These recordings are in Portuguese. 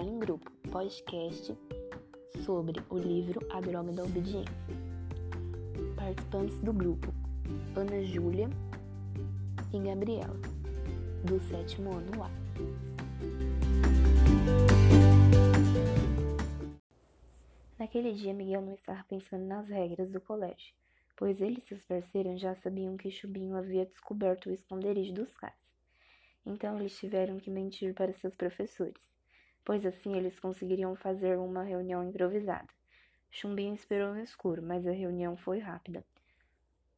Trabalho em Grupo, podcast sobre o livro A Droga da Obediência. Participantes do grupo: Ana Júlia e Gabriela, do sétimo ano A. Naquele dia, Miguel não estava pensando nas regras do colégio, pois ele e seus parceiros já sabiam que Chubinho havia descoberto o esconderijo dos caras. Então eles tiveram que mentir para seus professores, pois assim eles conseguiriam fazer uma reunião improvisada. Chumbinho esperou no escuro, mas a reunião foi rápida.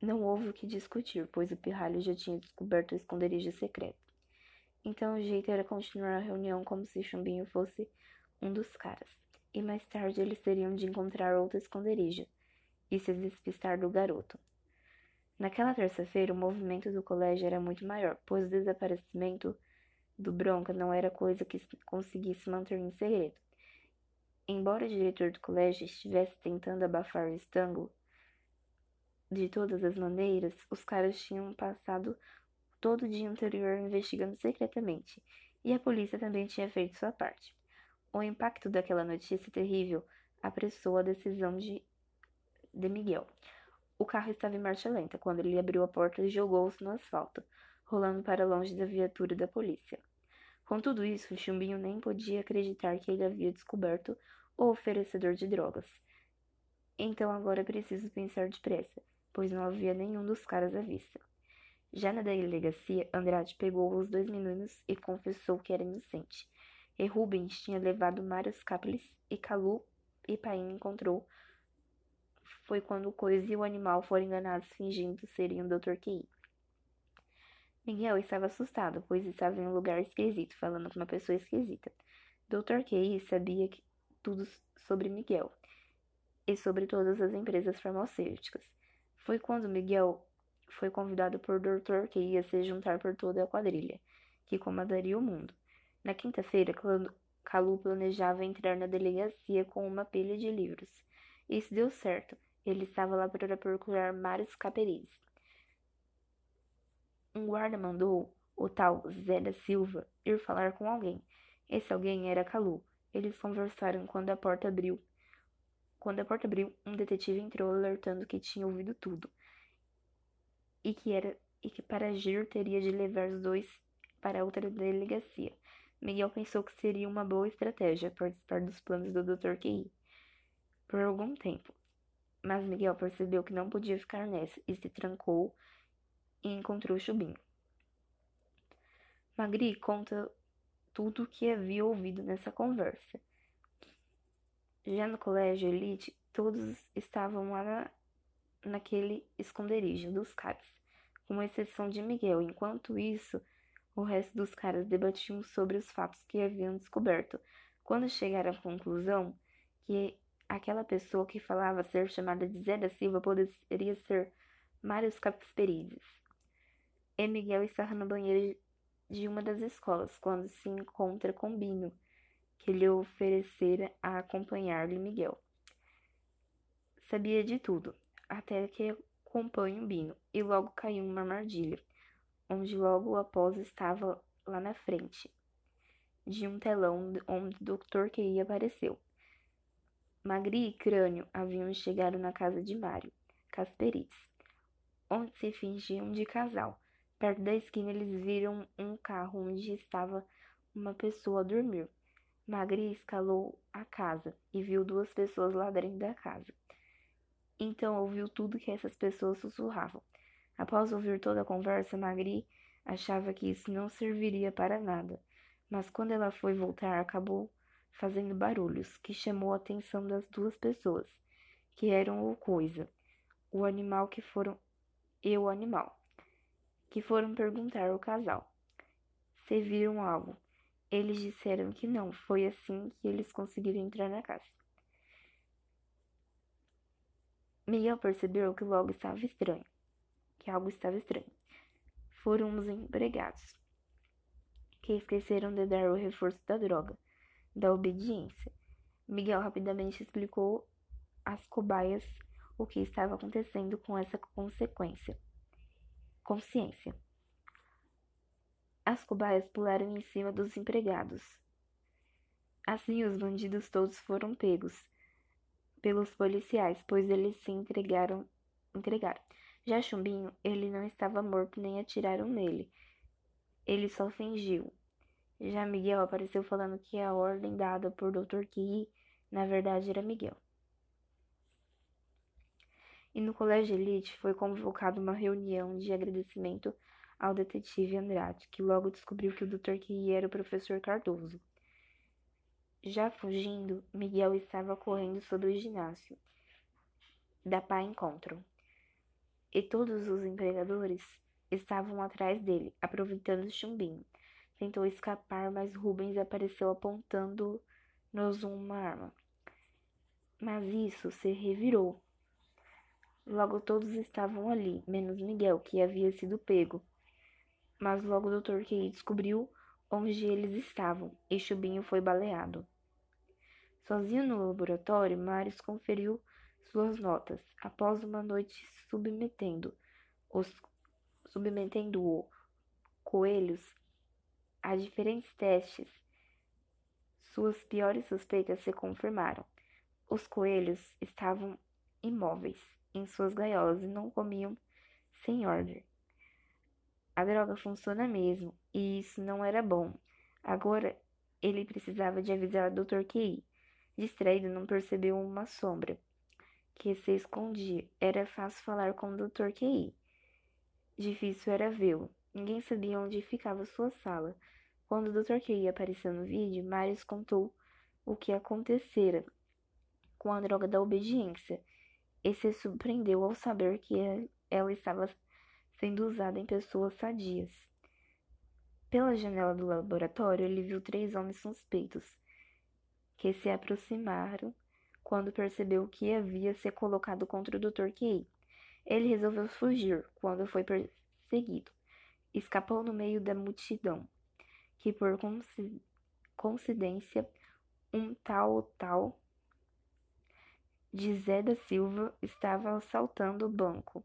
Não houve o que discutir, pois o pirralho já tinha descoberto o esconderijo secreto. Então o jeito era continuar a reunião como se Chumbinho fosse um dos caras. E mais tarde eles teriam de encontrar outro esconderijo e se despistar do garoto. Naquela terça-feira, o movimento do colégio era muito maior, pois o desaparecimento do Bronca não era coisa que conseguisse manter em segredo. Embora o diretor do colégio estivesse tentando abafar o estango, de todas as maneiras, os caras tinham passado todo o dia anterior investigando secretamente, e a polícia também tinha feito sua parte. O impacto daquela notícia terrível apressou a decisão de, de Miguel. O carro estava em marcha lenta quando ele abriu a porta e jogou-se no asfalto, rolando para longe da viatura da polícia. Com tudo isso, o Chumbinho nem podia acreditar que ele havia descoberto o oferecedor de drogas. Então agora preciso pensar depressa, pois não havia nenhum dos caras à vista. Já na delegacia, Andrade pegou os dois meninos e confessou que era inocente. E Rubens tinha levado Mário Caplis e Calu e Paim encontrou foi quando o coisa e o animal foram enganados fingindo serem o Dr. QI. Miguel estava assustado, pois estava em um lugar esquisito, falando com uma pessoa esquisita. Dr. QI sabia tudo sobre Miguel e sobre todas as empresas farmacêuticas. Foi quando Miguel foi convidado por Dr. QI a se juntar por toda a quadrilha, que comandaria o mundo. Na quinta-feira, Calu planejava entrar na delegacia com uma pilha de livros. Isso deu certo. Ele estava lá para procurar Marius Caperiz. Um guarda mandou o tal Zé da Silva ir falar com alguém. Esse alguém era Calu. Eles conversaram quando a porta abriu. Quando a porta abriu, um detetive entrou alertando que tinha ouvido tudo e que era e que para agir teria de levar os dois para outra delegacia. Miguel pensou que seria uma boa estratégia participar dos planos do Dr. QI por algum tempo. Mas Miguel percebeu que não podia ficar nessa e se trancou e encontrou Chubinho. Magri conta tudo o que havia ouvido nessa conversa. Já no colégio Elite, todos estavam lá na, naquele esconderijo dos caras, com exceção de Miguel. Enquanto isso, o resto dos caras debatiam sobre os fatos que haviam descoberto. Quando chegaram à conclusão que aquela pessoa que falava ser chamada de Zé da Silva poderia ser Mário Capesperizes. E Miguel estava no banheiro de uma das escolas quando se encontra com Bino, que lhe oferecera a acompanhar-lhe Miguel. Sabia de tudo, até que acompanha o Bino, e logo caiu uma armadilha, onde logo após estava lá na frente de um telão onde o Dr. Key apareceu. Magri e Crânio haviam chegado na casa de Mário, Casperiz, onde se fingiam de casal. Perto da esquina eles viram um carro onde estava uma pessoa a dormir. Magri escalou a casa e viu duas pessoas lá dentro da casa. Então ouviu tudo que essas pessoas sussurravam. Após ouvir toda a conversa, Magri achava que isso não serviria para nada, mas quando ela foi voltar, acabou fazendo barulhos, que chamou a atenção das duas pessoas, que eram o coisa, o animal que foram e o animal, que foram perguntar ao casal se viram algo. Eles disseram que não, foi assim que eles conseguiram entrar na casa. Miguel percebeu que logo estava estranho, que algo estava estranho. Foram os empregados, que esqueceram de dar o reforço da droga da obediência. Miguel rapidamente explicou às cobaias o que estava acontecendo com essa consequência. Consciência. As cobaias pularam em cima dos empregados. Assim, os bandidos todos foram pegos pelos policiais, pois eles se entregaram. entregaram. Já Chumbinho, ele não estava morto nem atiraram nele. Ele só fingiu. Já Miguel apareceu falando que a ordem dada por Dr. Ki, na verdade, era Miguel. E no colégio Elite foi convocada uma reunião de agradecimento ao detetive Andrade, que logo descobriu que o Dr. Ki era o professor Cardoso. Já fugindo, Miguel estava correndo sobre o ginásio da Pá Encontro e todos os empregadores estavam atrás dele, aproveitando o chumbinho. Tentou escapar, mas Rubens apareceu apontando-nos uma arma. Mas isso se revirou. Logo todos estavam ali, menos Miguel, que havia sido pego. Mas logo o Dr. Key descobriu onde eles estavam e Chubinho foi baleado. Sozinho no laboratório, Marius conferiu suas notas. Após uma noite submetendo os submetendo coelhos a diferentes testes, suas piores suspeitas se confirmaram. Os coelhos estavam imóveis em suas gaiolas e não comiam sem ordem. A droga funciona mesmo, e isso não era bom. Agora ele precisava de avisar o Dr. Key. Distraído, não percebeu uma sombra que se escondia. Era fácil falar com o Dr. QI. Difícil era vê-lo. Ninguém sabia onde ficava sua sala. Quando o Dr. QI apareceu no vídeo, Marius contou o que acontecera com a droga da obediência e se surpreendeu ao saber que ela estava sendo usada em pessoas sadias. Pela janela do laboratório, ele viu três homens suspeitos que se aproximaram quando percebeu que havia se colocado contra o Dr. Key. Ele resolveu fugir quando foi perseguido. Escapou no meio da multidão, que por coincidência, um tal tal Zé da Silva estava assaltando o banco.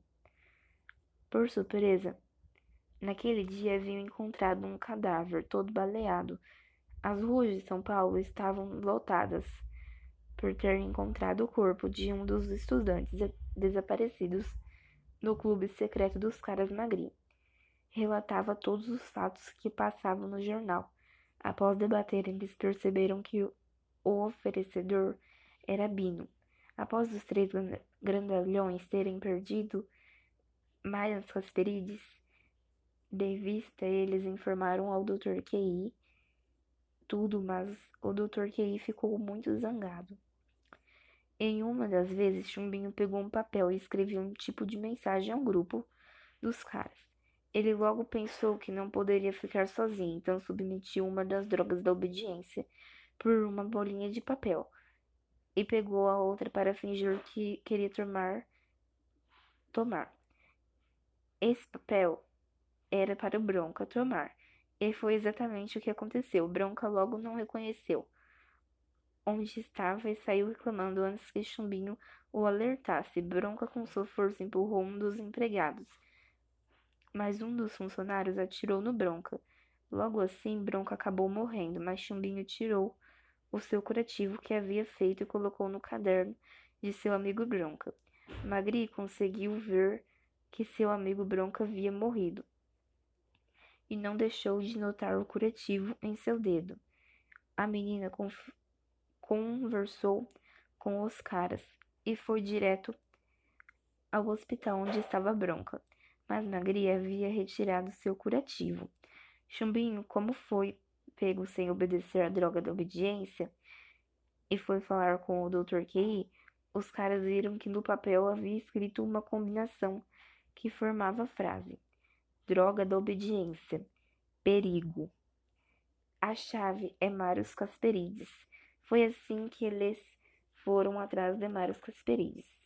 Por surpresa, naquele dia haviam encontrado um cadáver todo baleado. As ruas de São Paulo estavam lotadas por ter encontrado o corpo de um dos estudantes desaparecidos no clube secreto dos caras magrinhos. Relatava todos os fatos que passavam no jornal. Após debaterem, eles perceberam que o oferecedor era Bino. Após os três grandalhões terem perdido mais Casperides de vista, eles informaram ao Dr. QI tudo, mas o Dr. QI ficou muito zangado. Em uma das vezes, Chumbinho pegou um papel e escreveu um tipo de mensagem ao grupo dos caras. Ele logo pensou que não poderia ficar sozinho, então submetiu uma das drogas da obediência por uma bolinha de papel e pegou a outra para fingir que queria tomar. tomar. Esse papel era para o Bronca tomar, e foi exatamente o que aconteceu. Bronca logo não reconheceu onde estava e saiu reclamando antes que Chumbinho o alertasse. Bronca com sua força empurrou um dos empregados, mas um dos funcionários atirou no Bronca. Logo assim, Bronca acabou morrendo, mas Chumbinho tirou o seu curativo que havia feito e colocou no caderno de seu amigo Bronca. Magri conseguiu ver que seu amigo Bronca havia morrido e não deixou de notar o curativo em seu dedo. A menina conversou com os caras e foi direto ao hospital onde estava Bronca, mas Magri havia retirado seu curativo. Chumbinho, como foi pego sem obedecer à droga da obediência e foi falar com o Dr. Key, os caras viram que no papel havia escrito uma combinação que formava a frase: droga da obediência, perigo. A chave é Marius Casperides. Foi assim que eles foram atrás de Mário Casperides.